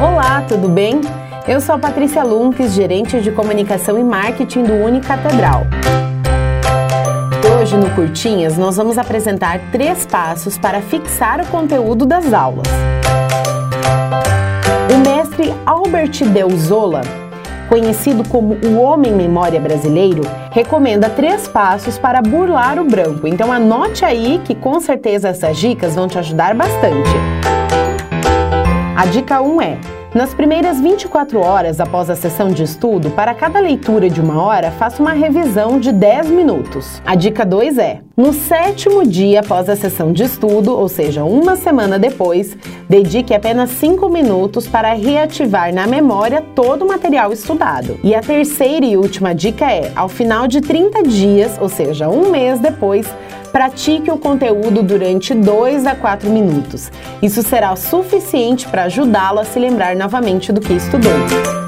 Olá, tudo bem? Eu sou a Patrícia Lunques, gerente de comunicação e marketing do Unicatedral. Hoje no Curtinhas nós vamos apresentar três passos para fixar o conteúdo das aulas. O mestre Albert Deuzola, conhecido como o homem memória brasileiro, recomenda três passos para burlar o branco. Então anote aí que com certeza essas dicas vão te ajudar bastante. A dica 1 é: nas primeiras 24 horas após a sessão de estudo, para cada leitura de uma hora, faça uma revisão de 10 minutos. A dica 2 é: no sétimo dia após a sessão de estudo, ou seja, uma semana depois, dedique apenas 5 minutos para reativar na memória todo o material estudado. E a terceira e última dica é: ao final de 30 dias, ou seja, um mês depois, pratique o conteúdo durante 2 a 4 minutos. Isso será suficiente para ajudá-lo a se lembrar novamente do que estudou.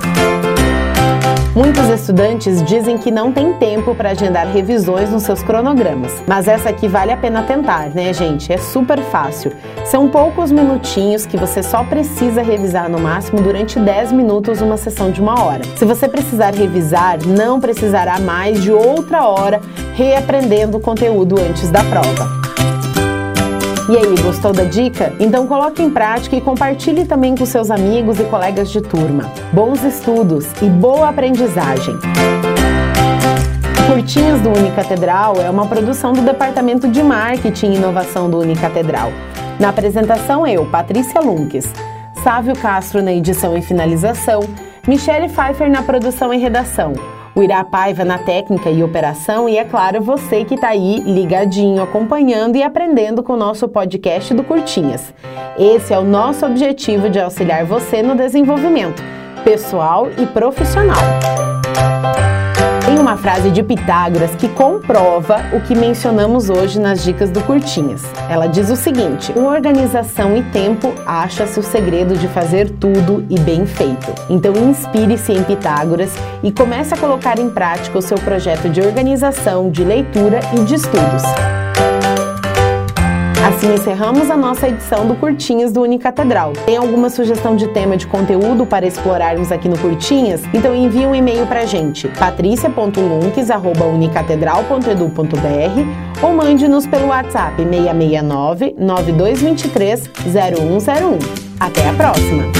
Muitos estudantes dizem que não tem tempo para agendar revisões nos seus cronogramas, mas essa aqui vale a pena tentar, né, gente? É super fácil. São poucos minutinhos que você só precisa revisar no máximo durante 10 minutos uma sessão de uma hora. Se você precisar revisar, não precisará mais de outra hora reaprendendo o conteúdo antes da prova. E aí, gostou da dica? Então coloque em prática e compartilhe também com seus amigos e colegas de turma. Bons estudos e boa aprendizagem! Curtinhas do Unicatedral é uma produção do Departamento de Marketing e Inovação do Unicatedral. Na apresentação, eu, Patrícia Lunques, Sávio Castro na edição e finalização, Michele Pfeiffer na produção e redação o Irá Paiva na técnica e operação e, é claro, você que está aí ligadinho, acompanhando e aprendendo com o nosso podcast do Curtinhas. Esse é o nosso objetivo de auxiliar você no desenvolvimento pessoal e profissional uma frase de Pitágoras que comprova o que mencionamos hoje nas dicas do Curtinhas. Ela diz o seguinte: com organização e tempo, acha-se o segredo de fazer tudo e bem feito. Então, inspire-se em Pitágoras e comece a colocar em prática o seu projeto de organização, de leitura e de estudos. Assim encerramos a nossa edição do Curtinhas do Unicatedral. Tem alguma sugestão de tema de conteúdo para explorarmos aqui no Curtinhas? Então envie um e-mail para a gente, patricia.lunques.unicatedral.edu.br ou mande-nos pelo WhatsApp 669 9223 0101. Até a próxima!